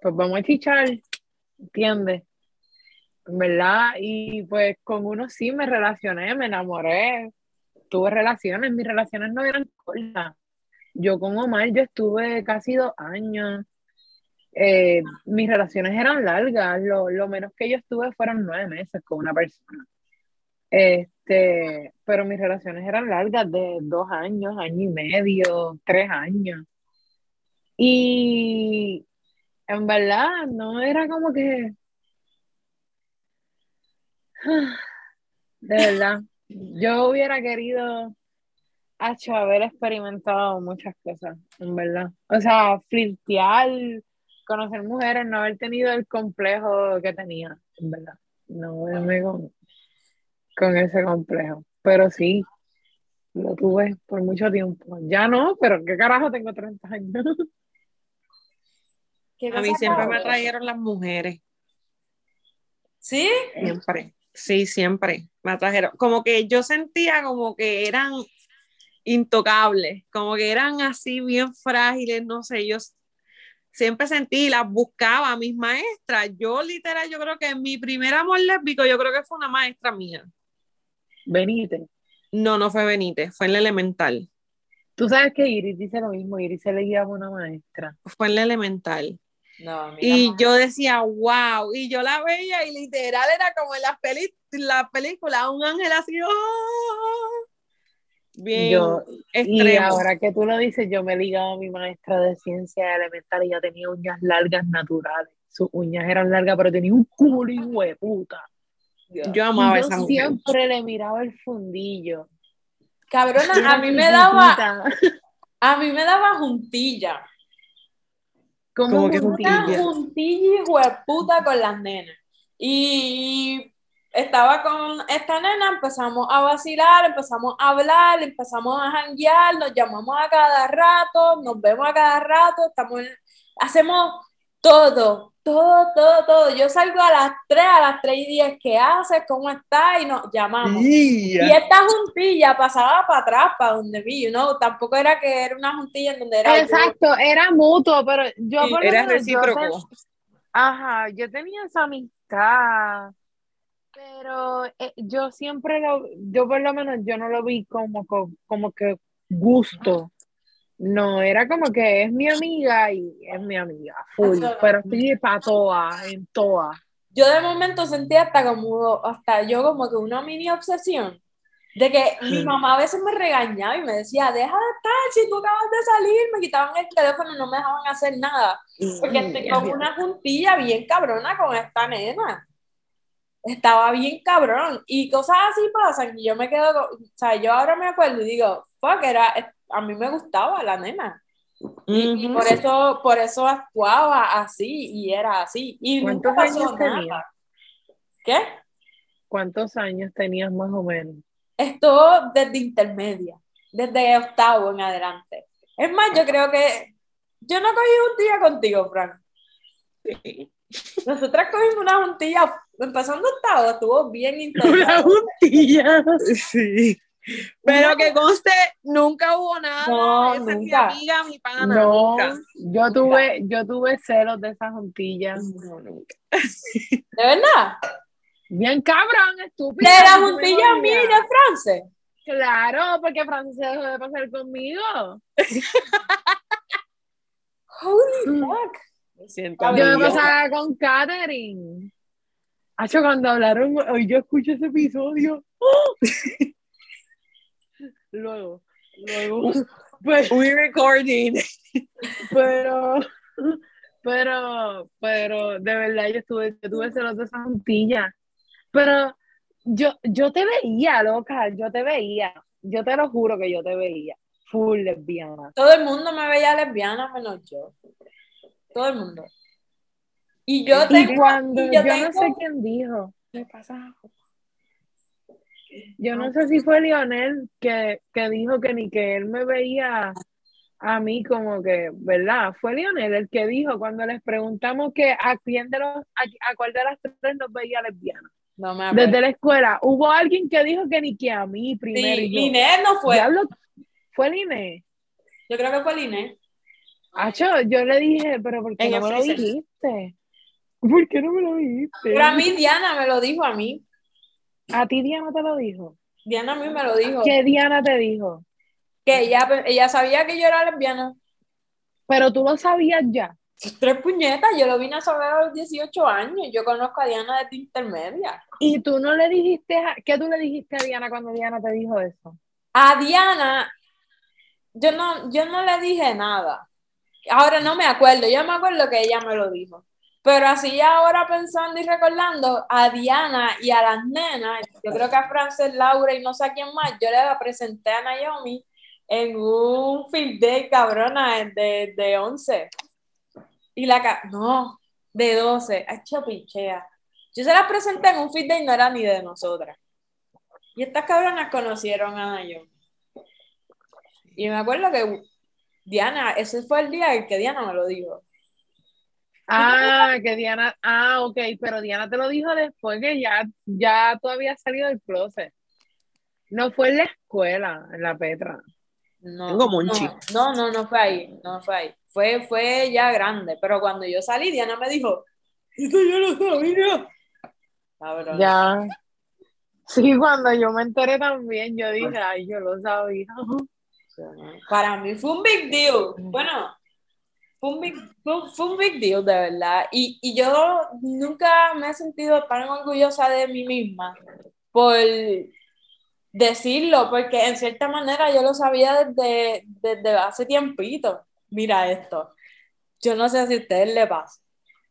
Pues vamos a chichar, ¿entiendes? ¿Verdad? Y pues con uno sí me relacioné, me enamoré, tuve relaciones, mis relaciones no eran cortas. Yo con Omar, yo estuve casi dos años. Eh, mis relaciones eran largas, lo, lo menos que yo estuve fueron nueve meses con una persona. Este, pero mis relaciones eran largas, de dos años, año y medio, tres años. Y en verdad no era como que, de verdad, yo hubiera querido haber experimentado muchas cosas, en verdad. O sea, flirtear, conocer mujeres, no haber tenido el complejo que tenía, en verdad. No verme con, con ese complejo. Pero sí, lo tuve por mucho tiempo. Ya no, pero qué carajo tengo 30 años.
¿Qué
A mí siempre me
cabrón?
atrayeron las mujeres.
¿Sí?
Siempre. Sí, siempre. Me atrajeron. Como que yo sentía como que eran intocables, como que eran así bien frágiles, no sé, yo siempre sentí, las buscaba a mis maestras. Yo literal, yo creo que mi primer amor lésbico, yo creo que fue una maestra mía.
Benítez.
No, no fue Benítez, fue en la elemental.
Tú sabes que Iris dice lo mismo, Iris se le guiaba una maestra.
Fue en la elemental.
No,
Y yo decía, wow, y yo la veía y literal era como en las peli la película, un ángel así, ¡oh! Bien
Yo- Y ahora que tú lo dices, yo me ligaba a mi maestra de ciencia elemental y ella tenía uñas largas naturales. Sus uñas eran largas, pero tenía un culo hijo de puta.
Yo amaba
yo
esa mujer.
siempre le miraba el fundillo.
Cabrona, a mí me daba, a mí me daba juntilla.
¿Cómo
Como que
juntilla?
Una juntilla hijo de puta con las nenas. Y estaba con esta nena, empezamos a vacilar, empezamos a hablar, empezamos a janguear, nos llamamos a cada rato, nos vemos a cada rato, estamos en- hacemos todo, todo, todo, todo. Yo salgo a las 3, a las 3 y 10, ¿qué haces? ¿Cómo estás? Y nos llamamos. Y esta juntilla pasaba para atrás, para donde vi, ¿no? Tampoco era que era una juntilla en donde era yo.
Exacto, era mutuo, pero yo
Sí,
por lo
Era
menos, yo
recíproco.
ten- Ajá, yo tenía esa amistad, pero eh, yo siempre lo, yo por lo menos yo no lo vi como, co- como que gusto. No, era como que es mi amiga y es mi amiga, full, pero estoy para todas, en todas.
yo de momento sentí hasta como, hasta yo como que una mini obsesión, de que mi mamá a veces me regañaba y me decía, deja de estar, si tú acabas de salir, me quitaban el teléfono y no me dejaban hacer nada, porque como una juntilla bien cabrona con esta nena. Estaba bien cabrón, y cosas así pasan, y yo me quedo, o sea, yo ahora me acuerdo y digo, fuck, era, a mí me gustaba la nena. Y, por eso, por eso actuaba así y era así. Y nunca
¿Cuántos
pasó
años
nada.
tenía?
¿Qué?
¿Cuántos años tenías más o menos?
Esto desde intermedia, desde octavo en adelante. Es más, yo creo que yo no cogí un día contigo, Frank.
Sí.
Nosotras cogimos una juntilla, empezando octavo, estuvo bien
Una
intenso.
juntilla.
Sí. Pero que conste, nunca hubo nada.
No,
Esa es mi
nunca.
amiga, mi pana.
No,
Nunca.
yo tuve, yo tuve celos de esa juntilla.
No, nunca.
¿De verdad?
Bien cabrón, estúpido.
De la
¿tú me
juntilla mía y de France.
Claro, porque Francis se dejó de pasar conmigo.
Holy fuck.
Siento.
Yo
me pasaba con Katherine. Hacho, cuando hablaron, hoy yo escucho ese episodio. ¡Oh! luego, luego. Pues,
We recording.
pero, pero, pero, de verdad, yo estuve, yo tuve celos de esa juntilla. Pero yo, yo te veía, loca, yo te veía. Yo te lo juro que yo te veía. Full lesbiana.
Todo el mundo me veía lesbiana menos yo. Todo el mundo. Y yo
Y
tengo.
cuando,
y
yo,
yo tengo-
no sé quién dijo.
¿Qué pasa?
Yo no sé si fue Lionel que, que dijo que ni que él me veía a mí como que, ¿verdad? Fue Lionel el que dijo cuando les preguntamos que a quién de los, a, a cuál de las tres nos veía lesbiana.
No me.
Desde la escuela, hubo alguien que dijo que ni que a mí primero.
Sí, Inés no fue.
"Diablo, fue Liné.
Yo creo que fue Inés.
Yo le dije, pero ¿por qué
En
no me lo dijiste? ¿Por qué no me lo dijiste?
Pero a mí Diana me lo dijo a mí.
A ti Diana te lo dijo.
Diana a mí me lo dijo.
¿Qué Diana te dijo?
Que ella, ella sabía que yo era lesbiana.
Pero tú lo sabías ya.
Tres puñetas, yo lo vine a saber a los 18 años. Yo conozco a Diana desde intermedia.
Y tú no le dijiste, a- ¿qué tú le dijiste a Diana cuando Diana te dijo eso?
A Diana, yo no, yo no le dije nada. Ahora no me acuerdo, yo me acuerdo que ella me lo dijo. Pero así ahora pensando y recordando, a Diana y a las nenas, yo creo que a Frances, Laura y no sé a quién más, yo le presenté a Naomi en un field day cabrona de, de 11. Y la no, de 12, ay, chopichea. Yo se las presenté en un field day, no era ni de nosotras. Y estas cabronas conocieron a Naomi. Y me acuerdo que Diana, ese fue el día en que Diana me lo dijo.
Ah, que Diana, ah, ok, pero Diana te lo dijo después que ya, ya tú habías salido del closet. No fue en la escuela, en la Petra.
No,
Tengo monchi.
No, no, no fue ahí, no fue ahí. Fue, fue ya grande, pero cuando yo salí, Diana me dijo, esto yo lo sabía. Cabrón.
Ya. Sí, cuando yo me enteré también, yo dije, ay, yo lo sabía.
Para mí fue un big deal. Bueno, fue un big, fue, un big deal, de verdad. Y, y yo nunca me he sentido tan orgullosa de mí misma por decirlo, porque en cierta manera yo lo sabía desde, desde hace tiempito. Mira esto. Yo no sé si a ustedes le pasa,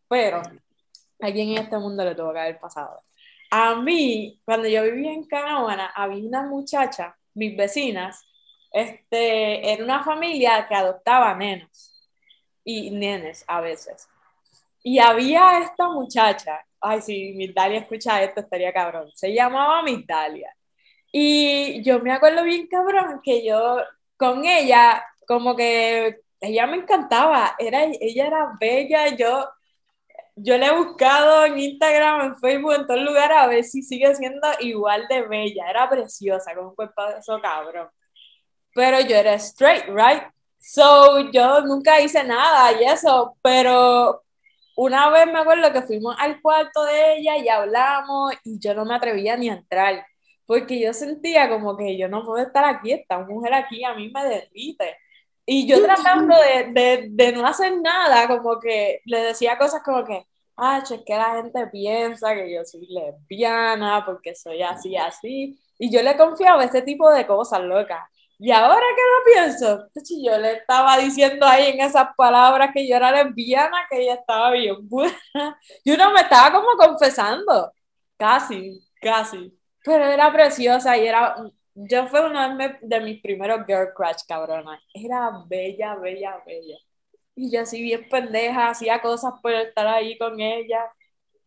pero a alguien en este mundo le tuvo que haber pasado. A mí, cuando yo vivía en Canóvana, había una muchacha, mis vecinas, este, era una familia que adoptaba nenos y nenes a veces. Y había esta muchacha, ay, si Migdalia escucha esto, estaría cabrón. Se llamaba Migdalia. Y yo me acuerdo bien cabrón que yo con ella, como que ella me encantaba, era, ella era bella, yo, yo le he buscado en Instagram, en Facebook, en todo lugar a ver si sigue siendo igual de bella, era preciosa, con un eso cabrón. Pero yo era straight, right? So, yo nunca hice nada y eso, pero una vez me acuerdo que fuimos al cuarto de ella y hablamos y yo no me atrevía ni a entrar, porque yo sentía como que yo no puedo estar aquí, esta mujer aquí a mí me derrite. Y yo tratando de, de, de no hacer nada, como que le decía cosas como que, ah, es que la gente piensa que yo soy lesbiana porque soy así, así. Y yo le confiaba este tipo de cosas, loca. Y ahora que lo pienso, yo le estaba diciendo ahí en esas palabras que yo era lesbiana, que ella estaba bien buena. Y uno me estaba como confesando, casi, casi. Pero era preciosa y era, yo fue uno de mis primeros girl crush, cabrona. Era bella, bella, bella. Y yo así bien pendeja, hacía cosas por estar ahí con ella.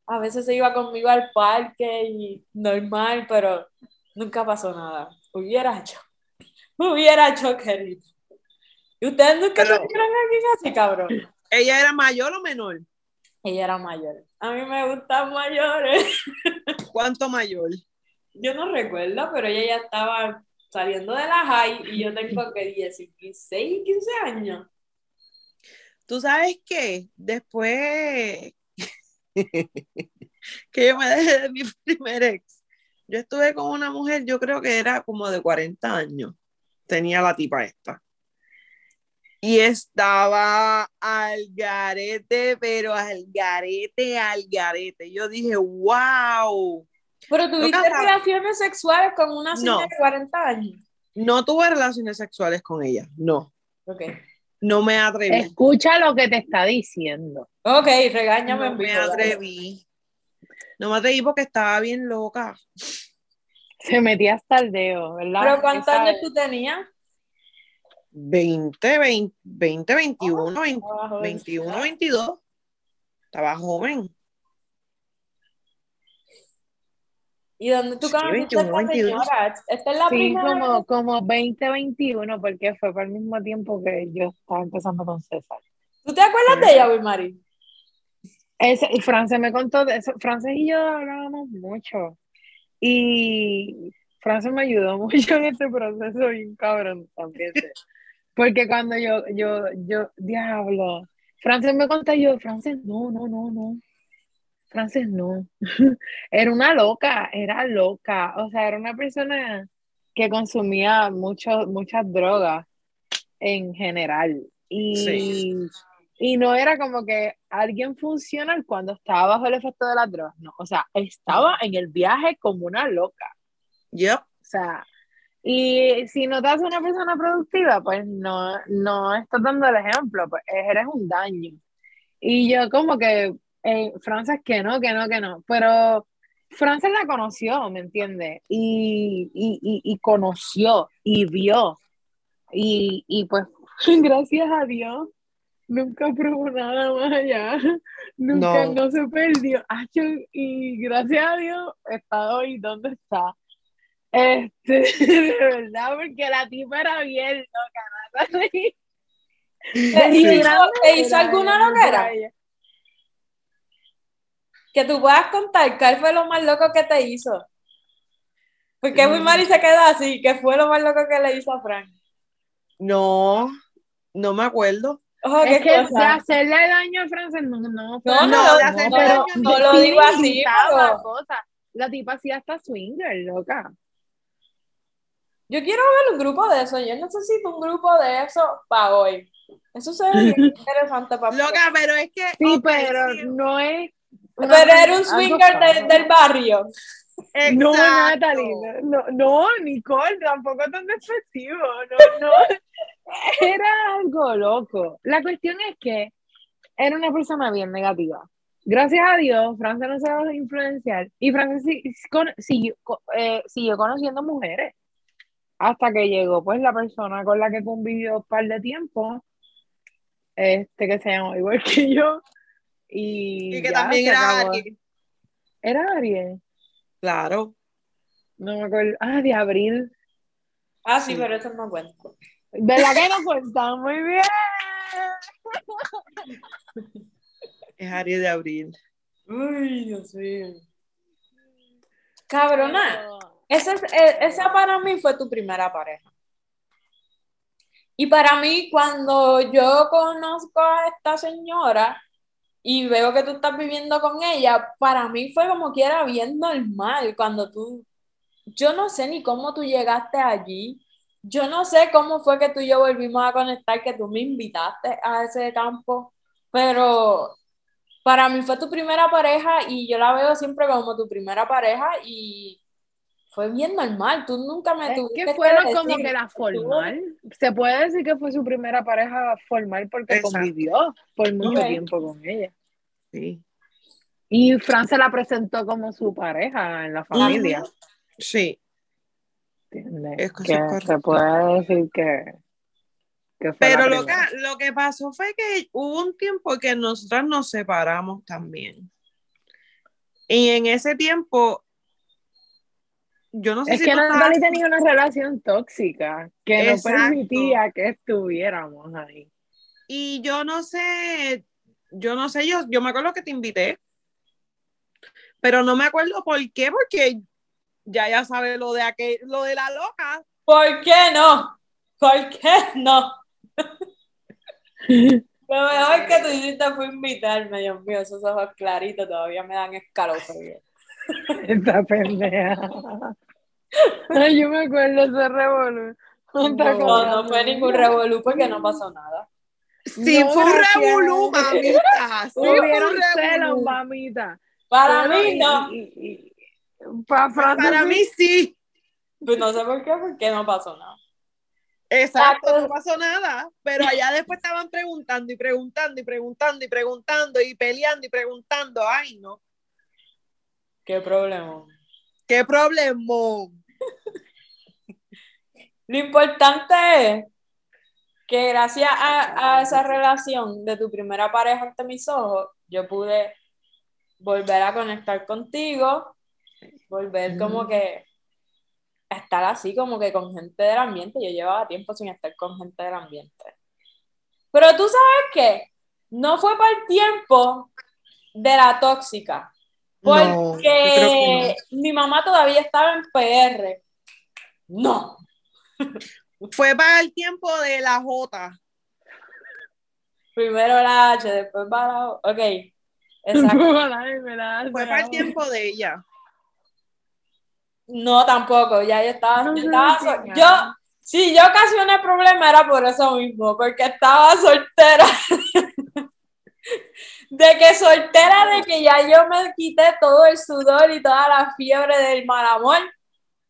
A veces se iba conmigo al parque y normal, pero nunca pasó nada. Hubiera hecho hubiera hecho querido. ¿Y ustedes nunca Pero, tuvieron alguien así, cabrón?
¿Ella era mayor o menor?
Ella era mayor. A mí me gustan mayores.
¿Cuánto mayor?
Yo no recuerdo, pero ella ya estaba saliendo de la high y yo tengo que 16, 15 años.
¿Tú sabes qué? Después que yo me dejé de mi primer ex, yo estuve con una mujer, yo creo que era como de 40 años tenía la tipa esta. Y estaba al garete, pero al garete, al garete. Yo dije, wow.
Pero tuviste relaciones sexuales con una señora de 40 años.
No tuve relaciones sexuales con ella, no.
Ok.
No me atreví.
Escucha lo que te está diciendo.
Ok, regáñame.
No me atreví. No me atreví porque estaba bien loca.
Se metía hasta el dedo, ¿verdad?
¿Pero cuántos años tú tenías?
20, 20, 20 21, 21, 22. Estaba joven.
¿Y dónde tú conociste sí, 21, Esta es la
sí,
primera
como, como 20, 21, porque fue por el mismo tiempo que yo estaba empezando con César.
¿Tú te acuerdas de ella, Wilmary?
Ese, y Frances me contó de eso. Frances y yo hablábamos mucho. Y Francia me ayudó mucho en este proceso y cabrón también. Porque cuando yo, yo, yo, diablo, Francia me contó yo, Frances, no, no, no, no. Frances no. era una loca, era loca. O sea, era una persona que consumía mucho, muchas drogas en general. Y, y no era como que alguien funcional cuando estaba bajo el efecto de las drogas, no, o sea, estaba en el viaje como una loca.
Yep.
O sea, y si no te haces una persona productiva, pues no, no estás dando el ejemplo, pues eres un daño. Y yo como que, eh, Frances, que no, que no, que no, pero Frances la conoció, ¿me entiendes? Y, y, y, conoció y vio. Y, y pues, gracias a Dios, nunca probó nada más allá, nunca no, se perdió. y gracias a Dios está hoy donde está. Este, de verdad, porque la tipa era bien loca, ¿no?
¿Te hizo, alguna loquera? Que tú puedas contar, ¿cuál fue lo más loco que te hizo? Porque muy mal y se quedó así, ¿qué fue lo más loco que le hizo a Frank?
No, no me acuerdo.
Oh, es que cosa? de hacerle daño a Frances, no, no,
no, no, no, de hacerle daño, no, lo digo así, pero...
cosa. La tipa hacía hasta swinger, loca.
Yo quiero ver un grupo de eso. Yo necesito un grupo de eso para hoy. Eso sería interesante para
Loca, pero es que.
Sí, pero
sí,
no es.
Pero era un swinger de- del barrio.
No. Natalie, no, no, Nicole, tampoco tan despectivo, no, no, era algo loco. La cuestión es que era una persona bien negativa. Gracias a Dios, Francia no se dejó de influenciar y Francia siguió, eh, siguió conociendo mujeres hasta que llegó pues la persona con la que convivió un par de tiempo, este que se llama igual que yo y,
Y que
ya
también era. Ariel.
Era Ariel.
Claro.
No me acuerdo. Ah, de abril.
Ah, sí,
Sí.
pero eso no cuenta.
¿Verdad que no cuentan? Muy bien.
Es Ariel de abril.
Uy, Dios mío. Cabrona. Esa, eh, esa para mí fue tu primera pareja. Y para mí, cuando yo conozco a esta señora y veo que tú estás viviendo con ella, para mí fue como que era bien normal cuando tú, yo no sé ni cómo tú llegaste allí, yo no sé cómo fue que tú y yo volvimos a conectar, que tú me invitaste a ese campo, pero para mí fue tu primera pareja y yo la veo siempre como tu primera pareja y fue bien normal, tú nunca me
Es
tuviste
que fueron
decir,
como que la formal. Se puede decir que fue su primera pareja formal porque
Exacto.
convivió por mucho tiempo con ella.
Sí.
Y Fran se la presentó como su pareja en la familia.
Sí.
¿Entiendes?
Es que
se puede decir que, que fue
Pero lo que, lo que pasó fue que hubo un tiempo que nosotras nos separamos también. Y en ese tiempo, yo no sé
Es
si
que Natalie
estabas-
tenía una relación tóxica que
Exacto.
no permitía que estuviéramos ahí.
Y yo no sé, yo no sé, yo, yo me acuerdo que te invité, pero no me acuerdo por qué, porque ya ya sabe lo de aquel, lo de la loca.
¿Por qué no? ¿Por qué no? Lo mejor que tú hiciste fue invitarme, Dios mío, esos ojos claritos todavía me dan escalofríos.
Esta pendeja. Ay, yo me acuerdo de ese revolú. No,
No, fue ningún revolú porque no pasó nada.
Sí,
No,
fue un revolú, mamita. Sí, fue
Hubieron
un
celos,
revolú.
mamita.
Para mí no.
y- y- y- pa-
Para mí sí.
Pues no sé por qué, porque no pasó nada.
Exacto, no pasó nada. Pero allá después estaban preguntando y preguntando y preguntando y preguntando y peleando y preguntando. Ay, no.
¿Qué problema?
Qué problema.
Lo importante es que gracias a, a esa relación de tu primera pareja ante mis ojos, yo pude volver a conectar contigo, volver como que a estar así como que con gente del ambiente. Yo llevaba tiempo sin estar con gente del ambiente. Pero tú sabes que no fue para el tiempo de la tóxica, porque mi mamá todavía estaba en PR. No.
Fue para el tiempo de la J.
Primero la H, después para la O. Ok. Exacto.
Fue para el tiempo de ella.
No, tampoco. Ya yo estaba.
No
yo, estaba yo, sí, yo ocasioné problema era por eso mismo, porque estaba soltera. de que soltera, de que ya yo me quité todo el sudor y toda la fiebre del mal amor.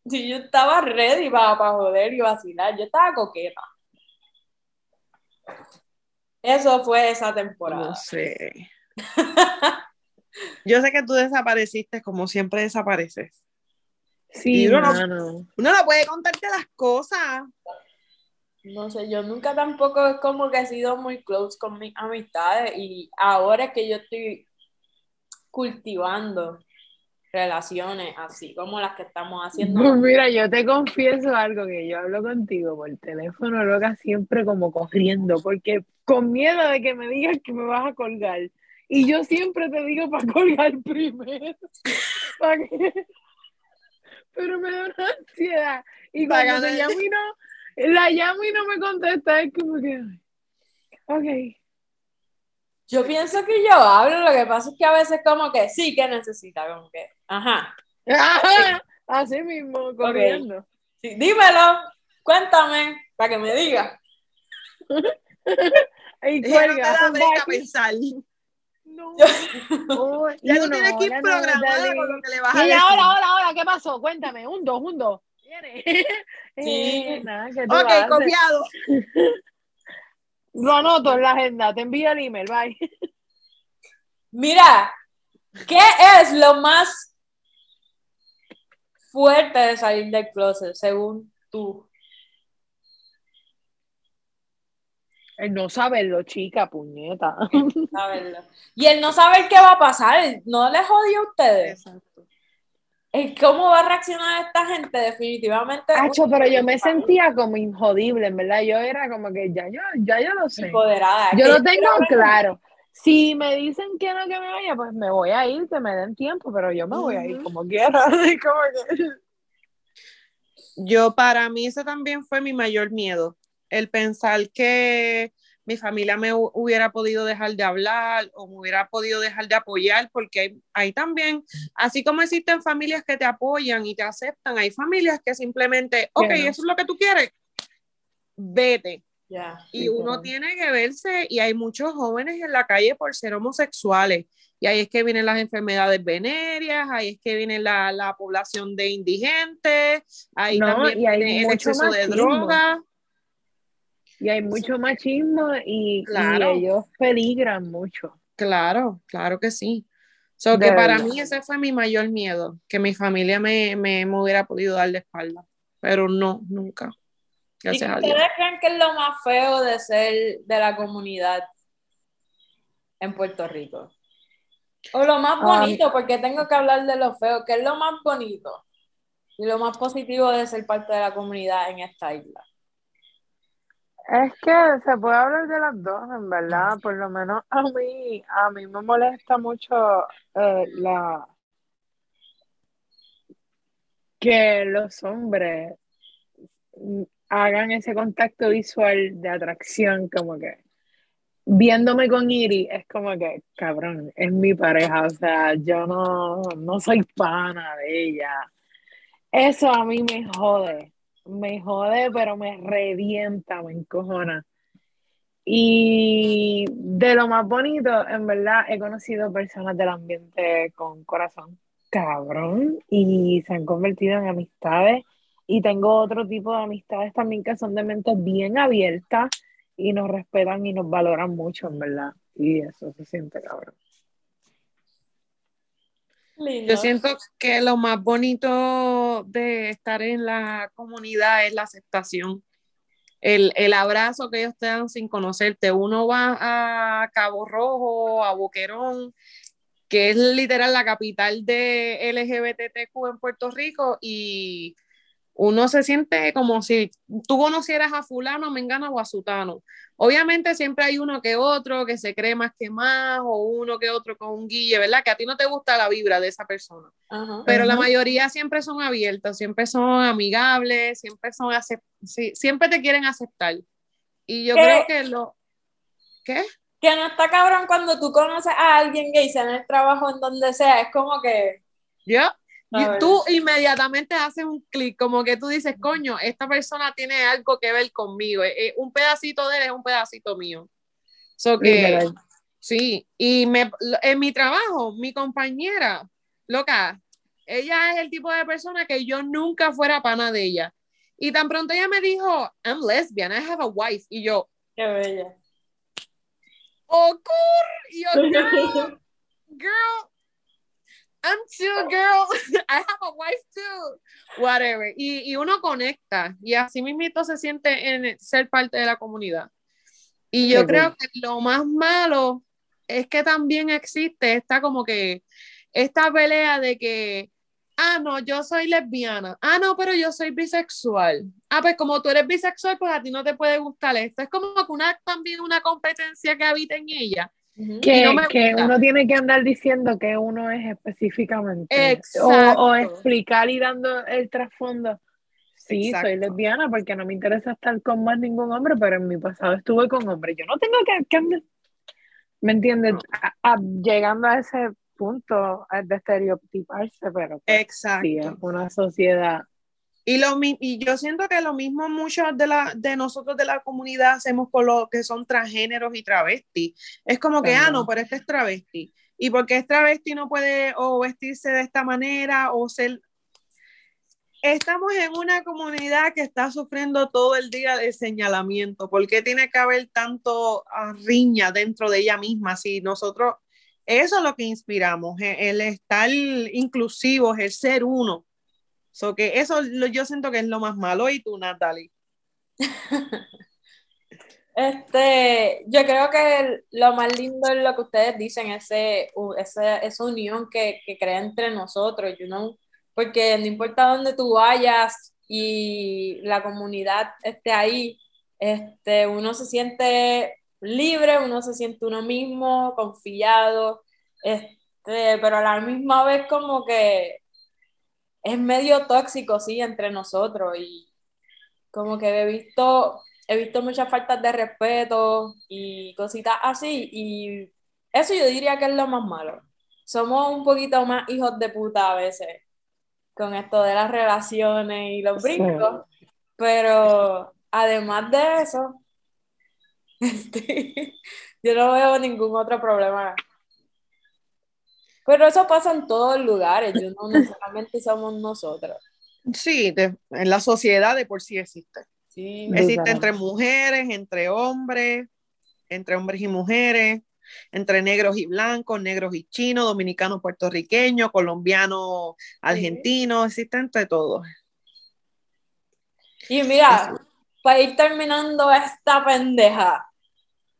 Sí, yo estaba ready para, para joder y vacilar. Yo estaba coqueta. Eso fue esa temporada.
No sé. Yo sé que tú desapareciste como siempre desapareces.
Sí,
Y uno no-. Uno no puede contarte las cosas.
No sé, yo nunca tampoco es como que he sido muy close con mis amistades y ahora es que yo estoy cultivando relaciones así como las que estamos haciendo.
Pues mira, yo te confieso algo que yo hablo contigo por teléfono, loca, siempre como corriendo, porque con miedo de que me digas que me vas a colgar. Y yo siempre te digo para colgar primero. Pa' que- Pero me da una ansiedad. Y cuando te llamo y no, la llamo y no me contesta, es como que. Ok.
Yo pienso que yo hablo, lo que pasa es que a veces como que sí que necesita, como que, ajá,
Ajá, Así mismo, corriendo.
sí, dímelo. Cuéntame, para que me diga.
Ay,
Ella no te
cuelga,
da a pensar.
No.
Yo-
Oh,
Ya tú
uno,
tienes que ir
hola,
programada
Natalie.
con lo que le vas a
Y
decir.
ahora, ahora, ahora, ¿qué pasó? Cuéntame, un dos, un dos. ¿Viene?
Sí.
Eh, nada, ¿qué tú
Ok,
haces?
copiado.
Lo anoto en la agenda, te envío el email, bye.
Mira, ¿qué es lo más fuerte de salir del closet, según tú?
El no saberlo, chica, puñeta.
Saberlo. Y el no saber qué va a pasar, ¿no les odia a ustedes?
Exacto.
El cómo va a reaccionar esta gente, definitivamente.
Hacho, pero yo me sentía como injodible, en verdad. Yo era como que ya yo, ya yo lo sé.
empoderada.
Yo lo tengo claro. Si me dicen que no que me vaya, pues me voy a ir, que me den tiempo, pero yo me voy a ir como quiera. como que...
Yo, para mí, ese también fue mi mayor miedo. El pensar que mi familia me hu- hubiera podido dejar de hablar o me hubiera podido dejar de apoyar, porque hay, hay también, así como existen familias que te apoyan y te aceptan, hay familias que simplemente, ok, eso es lo que tú quieres, vete.
Ya.
Y uno tiene que verse, y hay muchos jóvenes en la calle por ser homosexuales. Y ahí es que vienen las enfermedades venéreas, ahí es que viene la, la población de indigentes, ahí
No,
también
y hay
viene el exceso de
machismo. Y hay mucho machismo y, y ellos peligran mucho.
Claro, claro que sí. So
De
que para
verdad.
mí ese fue mi mayor miedo, que mi familia me, me, me hubiera podido dar la espalda. Pero no, nunca.
¿Y ustedes
Dios.
creen que es lo más feo de ser de la comunidad en Puerto Rico? O lo más bonito, porque tengo que hablar de lo feo, que es lo más bonito y lo más positivo de ser parte de la comunidad en esta isla.
Es que se puede hablar de las dos, en verdad. Por lo menos a mí, a mí me molesta mucho eh, la que los hombres hagan ese contacto visual de atracción, como que viéndome con Iri, es como que, cabrón, es mi pareja, o sea, yo no, no soy pana de ella. Eso a mí me jode, me jode, pero me revienta, me encojona. Y de lo más bonito, en verdad, he conocido personas del ambiente con corazón cabrón y se han convertido en amistades. Y tengo otro tipo de amistades también que son de mentes bien abiertas y nos respetan y nos valoran mucho, en verdad. Y eso se siente cabrón.
Yo siento que lo más bonito de estar en la comunidad es la aceptación. El, el abrazo que ellos te dan sin conocerte. Uno va a Cabo Rojo, a Boquerón, que es literal la capital de LGBTQ en Puerto Rico, y uno se siente como si tú conocieras a fulano, mengano o a sutano. Obviamente siempre hay uno que otro que se cree más que más, o uno que otro con un guille, ¿verdad? Que a ti no te gusta la vibra de esa persona.
Ajá.
Pero la mayoría siempre son abiertos, siempre son amigables, siempre son sí, siempre te quieren aceptar. Y yo
¿Qué?
creo que lo ¿qué?
Que no está cabrón cuando tú conoces a alguien gay, sea en el trabajo, en donde sea, es como que...
Yo
A
y tú inmediatamente haces un clic, como que tú dices, coño, esta persona tiene algo que ver conmigo. eh, eh, un pedacito de él es un pedacito mío. So que,
Literal.
sí, y me, en mi trabajo, mi compañera, loca, ella es el tipo de persona que yo nunca fuera pana de ella. Y tan pronto ella me dijo, I'm lesbian, I have a wife. Y yo,
Qué bella.
oh, cool. Y yo, girl, girl, I'm too, girl. I have a wife too. Whatever. Y, y uno conecta. Y así mismito se siente en ser parte de la comunidad. Y yo
Qué
creo
cool.
que lo más malo es que también existe esta como que esta pelea de que ah no yo soy lesbiana ah no pero yo soy bisexual ah pues como tú eres bisexual pues a ti no te puede gustar esto es como que una también una competencia que habita en ella.
Que,
no
que uno tiene que andar diciendo que uno es específicamente.
Exacto.
O, o explicar y dando el trasfondo. Sí, soy
Exacto.
lesbiana porque no me interesa estar con más ningún hombre, pero en mi pasado estuve con hombres. Yo no tengo que, que andar- ¿me entiendes?
No.
A- a- llegando a ese punto de estereotiparse, pero pues, sí, es
exacto
una sociedad
Y, lo, y yo siento que lo mismo muchos de, la, de nosotros de la comunidad hacemos con los que son transgéneros y travestis. Es como que, ah, no, pero este es travesti. Y porque es travesti no puede o vestirse de esta manera o ser... Estamos en una comunidad que está sufriendo todo el día de señalamiento. ¿Por qué tiene que haber tanto riña dentro de ella misma? Si nosotros, eso es lo que inspiramos, e, el estar inclusivos, el ser uno So que eso yo siento que es lo más malo. ¿Y tú, Natalie?
Este, yo creo que lo más lindo es lo que ustedes dicen, ese, esa unión que, que crea entre nosotros, you know? porque no importa dónde tú vayas y la comunidad esté ahí, este, uno se siente libre, uno se siente uno mismo, confiado, este, pero a la misma vez como que es medio tóxico, sí, entre nosotros y como que he visto, he visto muchas faltas de respeto y cositas así y eso yo diría que es lo más malo. Somos un poquito más hijos de puta a veces con esto de las relaciones y los brincos, pero además de eso, este, yo no veo ningún otro problema pero eso pasa en todos lugares, yo no necesariamente somos nosotros.
Sí, en la sociedad de por sí existe. Sí, existe entre mujeres, entre hombres, entre hombres y mujeres, entre negros y blancos, negros y chinos, dominicanos, puertorriqueños, colombianos, argentinos, existe entre todos.
Y mira, para ir terminando esta pendeja,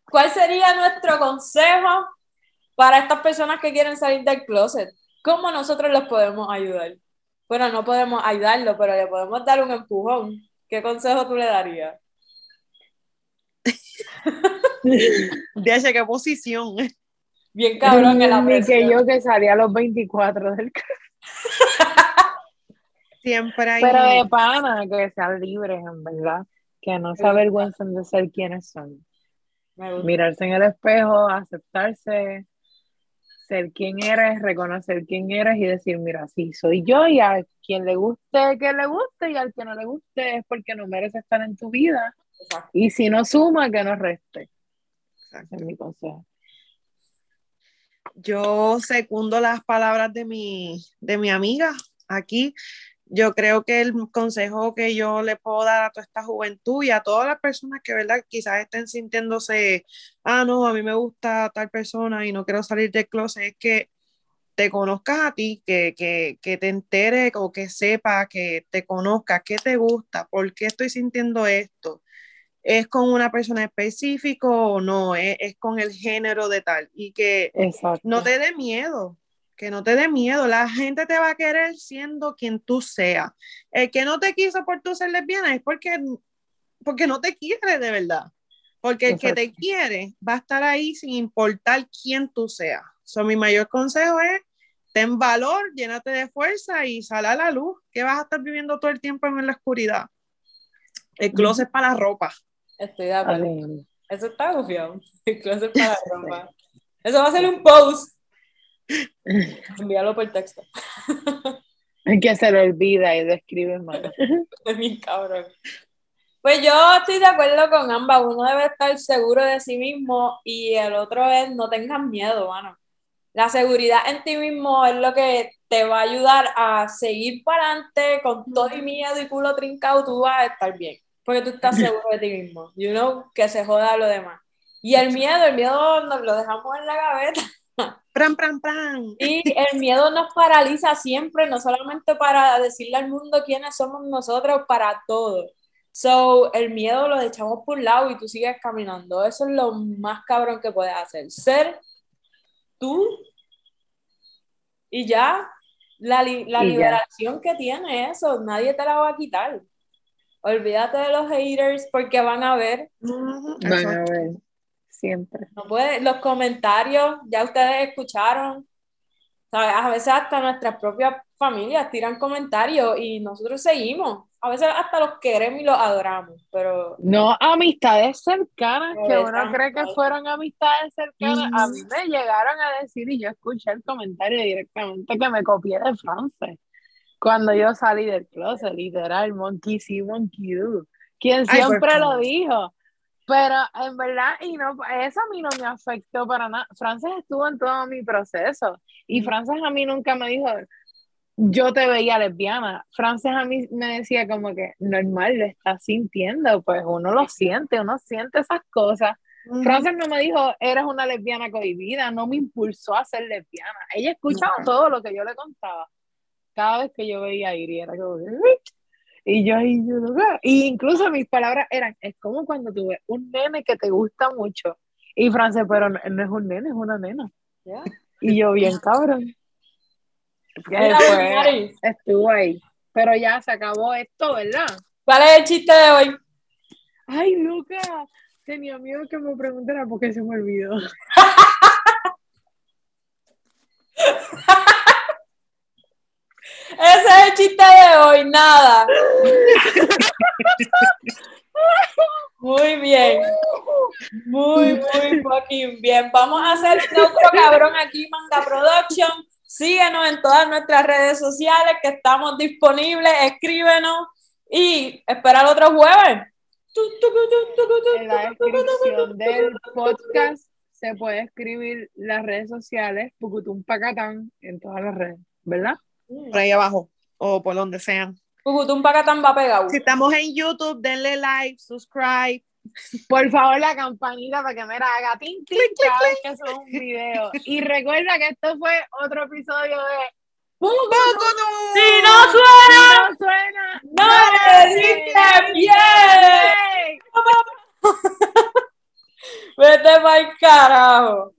¿cuál sería nuestro consejo para estas personas que quieren salir del closet, ¿cómo nosotros los podemos ayudar? Bueno, no podemos ayudarlo, pero le podemos dar un empujón. ¿Qué consejo tú le darías?
De qué posición.
Bien cabrón en la
Ni que yo que salía a los 24 del
Siempre hay.
Pero de pana, que sean libres, en verdad. Que no se avergüencen de ser quienes son. Mirarse en el espejo, aceptarse, ser quien eres, reconocer quién eres y decir, mira, sí, soy yo y a quien le guste, que le guste y al que no le guste es porque no merece estar en tu vida. Y si no suma, que no reste. Exacto. Es mi consejo.
Yo secundo las palabras de mi, de mi amiga aquí yo creo que el consejo que yo le puedo dar a toda esta juventud y a todas las personas que, ¿verdad? Quizás estén sintiéndose, ah, no, a mí me gusta tal persona y no quiero salir del closet, es que te conozcas a ti, que, que, que te entere o que sepa, que te conozcas, qué te gusta, por qué estoy sintiendo esto. ¿Es con una persona específica o no? ¿Es, es con el género de tal? Y que no te dé miedo, que no te dé miedo, la gente te va a querer siendo quien tú seas. El que no te quiso por tu ser lesbiana es porque, porque no te quiere de verdad. Porque el que te quiere va a estar ahí sin importar quién tú seas. So, mi mayor consejo es, ten valor, llénate de fuerza y sal a la luz, que vas a estar viviendo todo el tiempo en la oscuridad. El closet para la ropa.
Estoy de acuerdo. Eso está gufiado. El closet para la ropa. Eso va a ser un post Envíalo por texto.
Es que se lo olvida y describe mal.
Es mi cabrón. Pues yo estoy de acuerdo con ambas. Uno debe estar seguro de sí mismo y el otro es no tengan miedo, mano. La seguridad en ti mismo es lo que te va a ayudar a seguir para adelante con todo y miedo y culo trincado, tú vas a estar bien. Porque tú estás seguro de ti mismo. You know, que se joda lo demás. Y el miedo, el miedo nos lo dejamos en la gaveta
Pran, pran, pran.
Y el miedo nos paraliza siempre, no solamente para decirle al mundo quiénes somos nosotros, para todo. So, el miedo lo echamos por un lado y tú sigues caminando. Eso es lo más cabrón que puedes hacer. Ser tú y ya. La, la liberación que tiene eso, nadie te la va a quitar. Olvídate de los haters porque van a ver.
Van a ver siempre.
No puede, los comentarios, ya ustedes escucharon, a veces hasta nuestras propias familias tiran comentarios y nosotros seguimos. A veces hasta los queremos y los adoramos, pero...
No, amistades cercanas, que uno cree que fueron amistades cercanas, a mí me llegaron a decir y yo escuché el comentario directamente que me copié de France Cuando yo salí del closet, literal, monkey see, monkey do. Quien
Ay,
siempre lo dijo. Pero en verdad, y no, eso a mí no me afectó para nada. Frances estuvo en todo mi proceso. Y Frances a mí nunca me dijo, yo te veía lesbiana. Frances a mí me decía como que normal, lo estás sintiendo. Pues uno lo siente, uno siente esas cosas. Frances no me dijo, eres una lesbiana cohibida, no me impulsó a ser lesbiana. Ella escuchaba todo lo que yo le contaba. Cada vez que yo veía a Iri, era como. Y yo, y yo, sé. y incluso mis palabras eran, es como cuando tú ves un nene que te gusta mucho. Y Frances, pero no, no es un nene, es una nena. Y yo, bien cabrón.
Mira,
estuvo ahí. Pero ya se acabó esto, ¿verdad?
¿Cuál es el chiste de hoy?
Ay, Luca, tenía miedo que me preguntara porque se me olvidó.
Ese es el chiste de hoy, nada. Muy bien. Muy, muy fucking bien. Vamos a hacer otro cabrón aquí, Manga Production. Síguenos en todas nuestras redes sociales que estamos disponibles. Escríbenos y espera el otro jueves.
En la descripción del podcast se puede escribir las redes sociales, Pucutum Pacatán, en todas las redes, ¿verdad?
Por ahí abajo o por donde sean.
Pucutum Pacatán va pegado.
Si estamos en YouTube, denle like, subscribe.
Por favor, la campanita para que me la haga tin, tin, cada vez que subo un video. Y recuerda que esto fue otro episodio de Pucutum.
Si no suena,
Si no suena,
no le diste bien. Vete para el carajo.